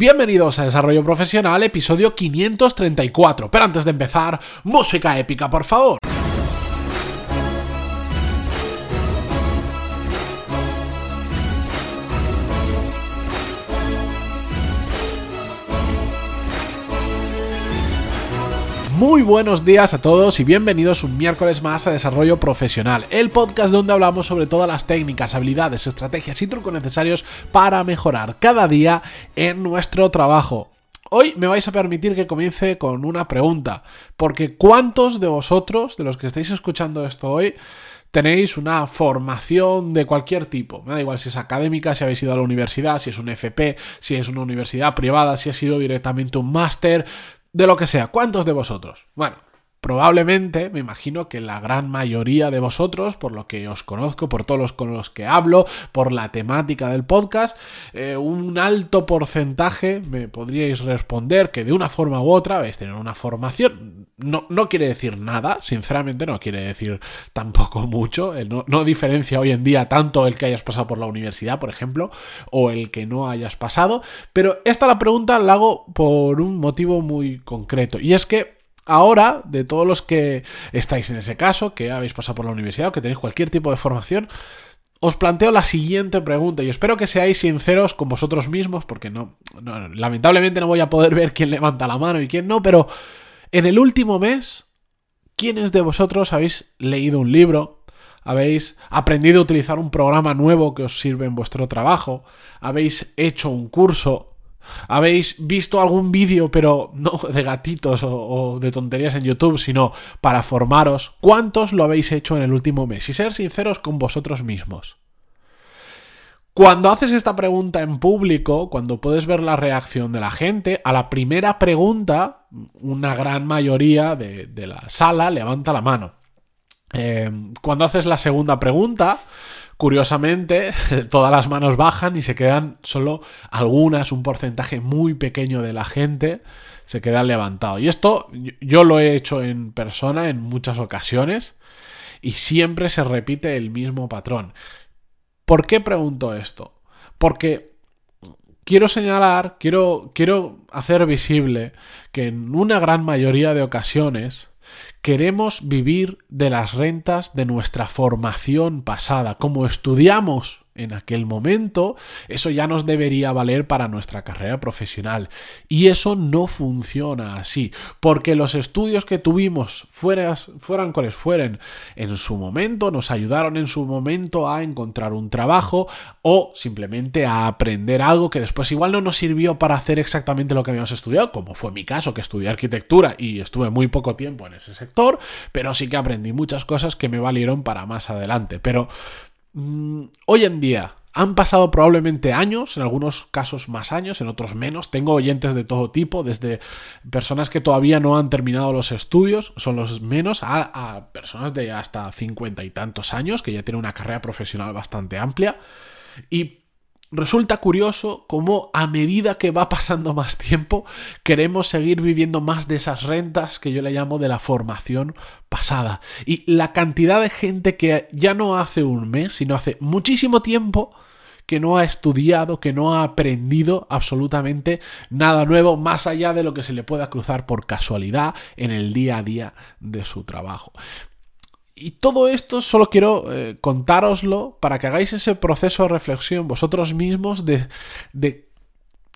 Bienvenidos a Desarrollo Profesional, episodio 534. Pero antes de empezar, música épica, por favor. Muy buenos días a todos y bienvenidos un miércoles más a Desarrollo Profesional, el podcast donde hablamos sobre todas las técnicas, habilidades, estrategias y trucos necesarios para mejorar cada día en nuestro trabajo. Hoy me vais a permitir que comience con una pregunta, porque ¿cuántos de vosotros, de los que estáis escuchando esto hoy, tenéis una formación de cualquier tipo. Me da igual si es académica, si habéis ido a la universidad, si es un FP, si es una universidad privada, si ha sido directamente un máster, de lo que sea. ¿Cuántos de vosotros? Bueno, Probablemente, me imagino que la gran mayoría de vosotros, por lo que os conozco, por todos los con los que hablo, por la temática del podcast, eh, un alto porcentaje me podríais responder que de una forma u otra a tener una formación. No, no quiere decir nada, sinceramente no quiere decir tampoco mucho. Eh, no, no diferencia hoy en día tanto el que hayas pasado por la universidad, por ejemplo, o el que no hayas pasado. Pero esta la pregunta la hago por un motivo muy concreto. Y es que ahora, de todos los que estáis en ese caso, que habéis pasado por la universidad o que tenéis cualquier tipo de formación, os planteo la siguiente pregunta y espero que seáis sinceros con vosotros mismos porque no, lamentablemente no voy a poder ver quién levanta la mano y quién no, pero en el último mes, ¿quiénes de vosotros habéis leído un libro? ¿Habéis aprendido a utilizar un programa nuevo que os sirve en vuestro trabajo? ¿Habéis hecho un curso? Habéis visto algún vídeo, pero no de gatitos o, de tonterías en YouTube, sino para formaros, ¿cuántos lo habéis hecho en el último mes? Y ser sinceros con vosotros mismos. Cuando haces esta pregunta en público, cuando puedes ver la reacción de la gente, a la primera pregunta, una gran mayoría de, la sala levanta la mano. Eh, cuando haces la segunda pregunta, Curiosamente, todas las manos bajan y se quedan solo algunas, un porcentaje muy pequeño de la gente se queda levantado. Y esto yo lo he hecho en persona en muchas ocasiones y siempre se repite el mismo patrón. ¿Por qué pregunto esto? Porque quiero señalar, quiero, quiero hacer visible que en una gran mayoría de ocasiones queremos vivir de las rentas de nuestra formación pasada. Como estudiamos en aquel momento, eso ya nos debería valer para nuestra carrera profesional. Y eso no funciona así, porque los estudios que tuvimos, fueras, fueran cuales fueren, en su momento, nos ayudaron en su momento a encontrar un trabajo o simplemente a aprender algo que después igual no nos sirvió para hacer exactamente lo que habíamos estudiado, como fue mi caso, que estudié arquitectura y estuve muy poco tiempo en ese sector, pero sí que aprendí muchas cosas que me valieron para más adelante. Pero Mm, hoy en día han pasado probablemente años, en algunos casos más años, en otros menos. Tengo oyentes de todo tipo, desde personas que todavía no han terminado los estudios, son los menos, a, a personas de hasta cincuenta y tantos años, que ya tienen una carrera profesional bastante amplia. Y resulta curioso cómo a medida que va pasando más tiempo queremos seguir viviendo más de esas rentas que yo le llamo de la formación pasada. Y la cantidad de gente que ya no hace un mes, sino hace muchísimo tiempo que no ha estudiado, que no ha aprendido absolutamente nada nuevo más allá de lo que se le pueda cruzar por casualidad en el día a día de su trabajo. Y todo esto solo quiero eh, contároslo para que hagáis ese proceso de reflexión vosotros mismos de, de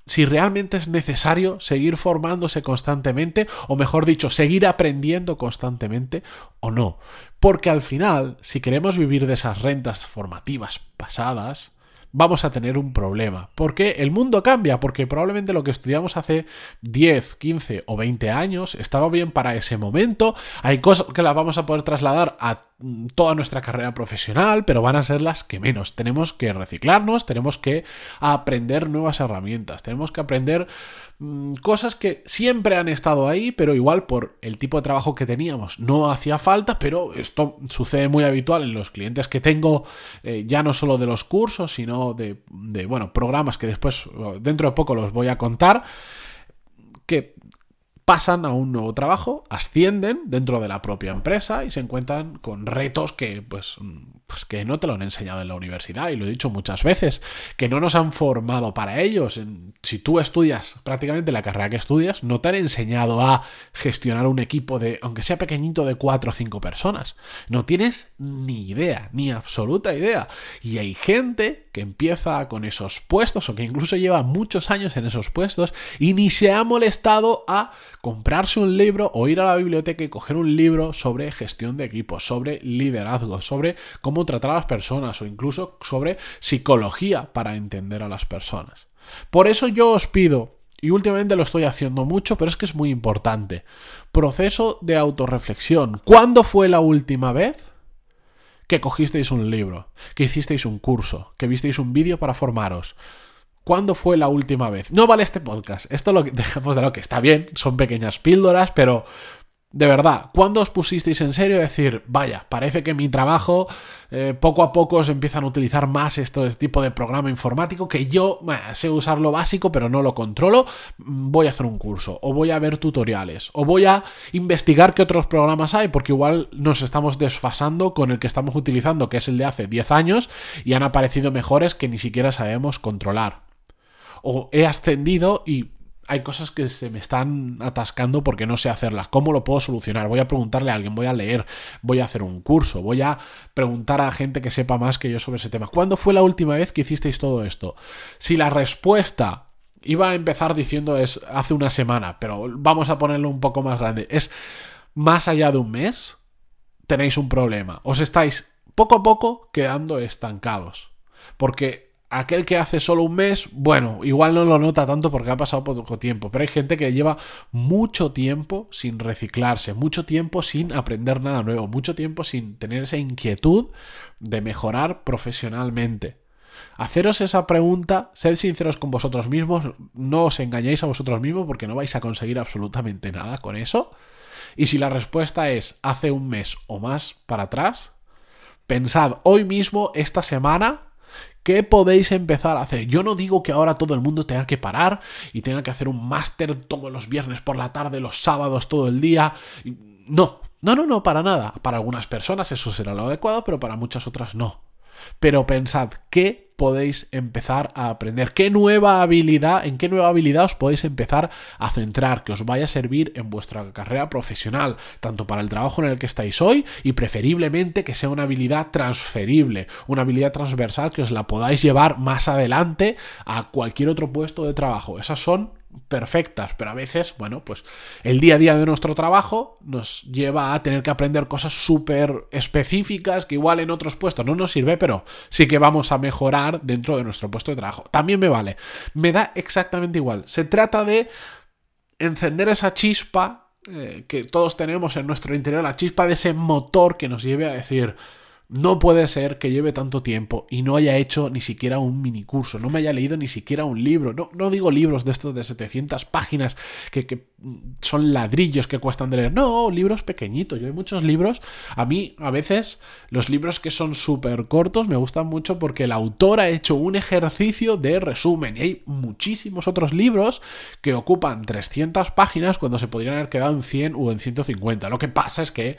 si realmente es necesario seguir formándose constantemente, o mejor dicho, seguir aprendiendo constantemente o no. Porque al final, si queremos vivir de esas rentas formativas pasadas, vamos a tener un problema. Porque el mundo cambia, porque probablemente lo que estudiamos hace 10, 15 o 20 años estaba bien para ese momento. Hay cosas que las vamos a poder trasladar a toda nuestra carrera profesional, pero van a ser las que menos. Tenemos que reciclarnos, tenemos que aprender nuevas herramientas, tenemos que aprender mm, cosas que siempre han estado ahí, pero igual por el tipo de trabajo que teníamos no hacía falta, pero esto sucede muy habitual en los clientes que tengo, eh, ya no solo de los cursos, sino de, bueno, programas que después dentro de poco los voy a contar, pasan a un nuevo trabajo, ascienden dentro de la propia empresa y se encuentran con retos que, pues, pues, que no te lo han enseñado en la universidad, y lo he dicho muchas veces, que no nos han formado para ellos. Si tú estudias prácticamente la carrera que estudias, no te han enseñado a gestionar un equipo de, aunque sea pequeñito, de cuatro o cinco personas. No tienes ni idea, ni absoluta idea. Y hay gente que empieza con esos puestos o que incluso lleva muchos años en esos puestos y ni se ha molestado a comprarse un libro o ir a la biblioteca y coger un libro sobre gestión de equipos, sobre liderazgo, sobre cómo tratar a las personas o incluso sobre psicología para entender a las personas. Por eso yo os pido y últimamente lo estoy haciendo mucho, pero es que es muy importante. Proceso de autorreflexión. ¿Cuándo fue la última vez que cogisteis un libro, que hicisteis un curso, que visteis un vídeo para formaros. ¿Cuándo fue la última vez? No vale este podcast. Esto lo dejamos de lo que está bien, son pequeñas píldoras, pero de verdad, ¿cuándo os pusisteis en serio a decir, vaya, parece que mi trabajo eh, poco a poco se empiezan a utilizar más este tipo de programa informático que yo sé usar lo básico pero no lo controlo, mm, voy a hacer un curso o voy a ver tutoriales o voy a investigar qué otros programas hay porque igual nos estamos desfasando con el que estamos utilizando que es el de hace 10 años y han aparecido mejores que ni siquiera sabemos controlar. O he ascendido y hay cosas que se me están atascando porque no sé hacerlas. ¿Cómo lo puedo solucionar? Voy a preguntarle a alguien, voy a leer, voy a hacer un curso, voy a preguntar a gente que sepa más que yo sobre ese tema. ¿Cuándo fue la última vez que hicisteis todo esto? Si la respuesta iba a empezar diciendo es hace una semana, pero vamos a ponerlo un poco más grande, es más allá de un mes, tenéis un problema. Os estáis poco a poco quedando estancados. Porque aquel que hace solo un mes, bueno, igual no lo nota tanto porque ha pasado poco tiempo, pero hay gente que lleva mucho tiempo sin reciclarse, mucho tiempo sin aprender nada nuevo, mucho tiempo sin tener esa inquietud de mejorar profesionalmente. Haceros esa pregunta, sed sinceros con vosotros mismos, no os engañéis a vosotros mismos porque no vais a conseguir absolutamente nada con eso. Y si la respuesta es hace un mes o más para atrás, pensad hoy mismo, esta semana, ¿Qué podéis empezar a hacer? Yo no digo que ahora todo el mundo tenga que parar y tenga que hacer un máster todos los viernes por la tarde, los sábados, todo el día. No, no, no, no, para nada. Para algunas personas eso será lo adecuado, pero para muchas otras no. Pero pensad, ¿qué podéis empezar a aprender? ¿Qué nueva habilidad, en qué nueva habilidad os podéis empezar a centrar que os vaya a servir en vuestra carrera profesional, tanto para el trabajo en el que estáis hoy y preferiblemente que sea una habilidad transferible, una habilidad transversal que os la podáis llevar más adelante a cualquier otro puesto de trabajo? Esas son perfectas, pero a veces, bueno, pues el día a día de nuestro trabajo nos lleva a tener que aprender cosas súper específicas que igual en otros puestos no nos sirve, pero sí que vamos a mejorar dentro de nuestro puesto de trabajo. También me vale. Me da exactamente igual. Se trata de encender esa chispa eh, que todos tenemos en nuestro interior, la chispa de ese motor que nos lleve a decir, no puede ser que lleve tanto tiempo y no haya hecho ni siquiera un mini curso, no me haya leído ni siquiera un libro. No, no digo libros de estos de 700 páginas que, son ladrillos que cuestan de leer. No, libros pequeñitos. Yo hay muchos libros. A mí, a veces, los libros que son súper cortos me gustan mucho porque el autor ha hecho un ejercicio de resumen. Y hay muchísimos otros libros que ocupan 300 páginas cuando se podrían haber quedado en 100 o en 150. Lo que pasa es que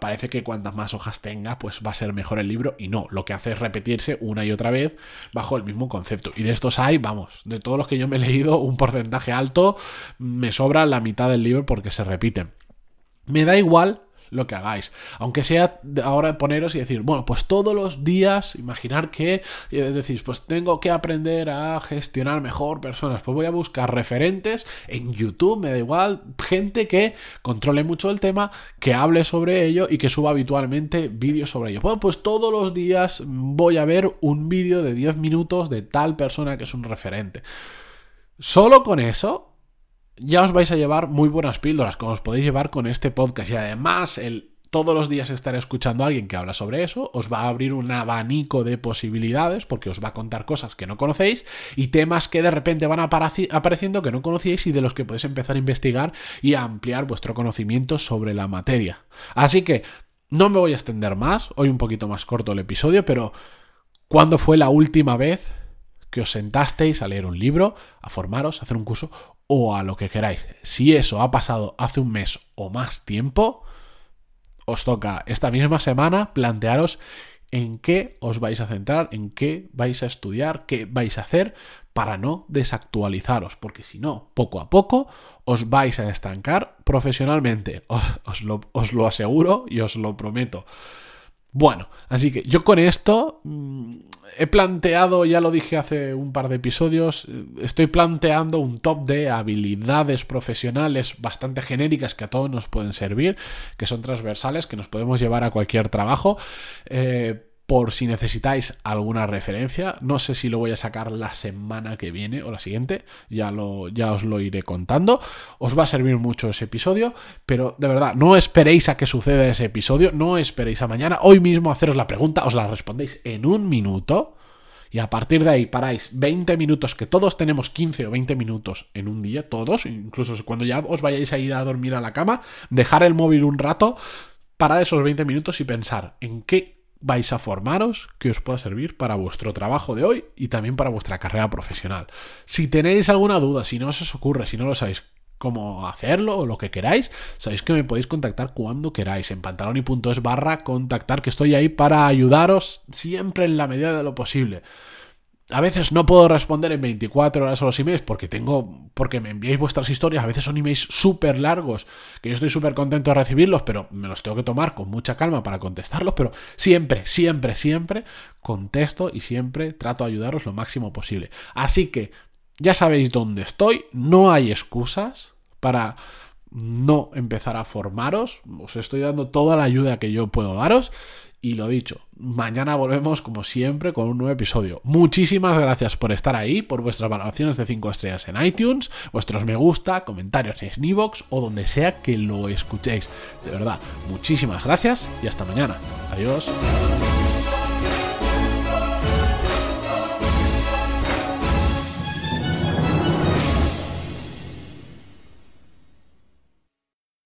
parece que cuantas más hojas tenga, pues va ser mejor el libro y no, lo que hace es repetirse una y otra vez bajo el mismo concepto. Y de estos hay, vamos, de todos los que yo me he leído, un porcentaje alto, me sobra la mitad del libro porque se repiten. Me da igual lo que hagáis. Aunque sea ahora poneros y decir, bueno, pues todos los días, imaginar que eh, decís, pues tengo que aprender a gestionar mejor personas. Pues voy a buscar referentes en YouTube, me da igual, gente que controle mucho el tema, que hable sobre ello y que suba habitualmente vídeos sobre ello. Bueno, pues todos los días voy a ver un vídeo de 10 minutos de tal persona que es un referente. Solo con eso ya os vais a llevar muy buenas píldoras, como os podéis llevar con este podcast. Y además, el todos los días estar escuchando a alguien que habla sobre eso, os va a abrir un abanico de posibilidades porque os va a contar cosas que no conocéis y temas que de repente van apareciendo que no conocíais y de los que podéis empezar a investigar y a ampliar vuestro conocimiento sobre la materia. Así que no me voy a extender más, hoy un poquito más corto el episodio, pero ¿cuándo fue la última vez que os sentasteis a leer un libro, a formaros, a hacer un curso o a lo que queráis. Si eso ha pasado hace un mes o más tiempo, os toca esta misma semana plantearos en qué os vais a centrar, en qué vais a estudiar, qué vais a hacer para no desactualizaros, porque si no, poco a poco os vais a estancar profesionalmente, os, lo, aseguro y os lo prometo. Bueno, así que yo con esto mm, he planteado, ya lo dije hace un par de episodios, estoy planteando un top de habilidades profesionales bastante genéricas que a todos nos pueden servir, que son transversales, que nos podemos llevar a cualquier trabajo. Eh, por si necesitáis alguna referencia. No sé si lo voy a sacar la semana que viene o la siguiente, ya, lo, ya os lo iré contando. Os va a servir mucho ese episodio, pero de verdad, no esperéis a que suceda ese episodio, no esperéis a mañana. Hoy mismo haceros la pregunta, os la respondéis en un minuto. Y a partir de ahí paráis 20 minutos, que todos tenemos 15 o 20 minutos en un día, todos, incluso cuando ya os vayáis a ir a dormir a la cama, dejar el móvil un rato, parar esos 20 minutos y pensar en qué vais a formaros que os pueda servir para vuestro trabajo de hoy y también para vuestra carrera profesional. Si tenéis alguna duda, si no os ocurre, si no lo sabéis cómo hacerlo o lo que queráis, sabéis que me podéis contactar cuando queráis en pantaloni.es barra contactar, que estoy ahí para ayudaros siempre en la medida de lo posible. A veces no puedo responder en 24 horas a los emails porque tengo. porque me enviáis vuestras historias. A veces son emails súper largos. Que yo estoy súper contento de recibirlos, pero me los tengo que tomar con mucha calma para contestarlos. Pero siempre, siempre, siempre contesto y siempre trato de ayudaros lo máximo posible. Así que ya sabéis dónde estoy. No hay excusas para no empezar a formaros. Os estoy dando toda la ayuda que yo puedo daros. Y lo dicho, mañana volvemos como siempre con un nuevo episodio. Muchísimas gracias por estar ahí, por vuestras valoraciones de 5 estrellas en iTunes, vuestros me gusta, comentarios en Snivox o donde sea que lo escuchéis. De verdad, muchísimas gracias y hasta mañana. Adiós.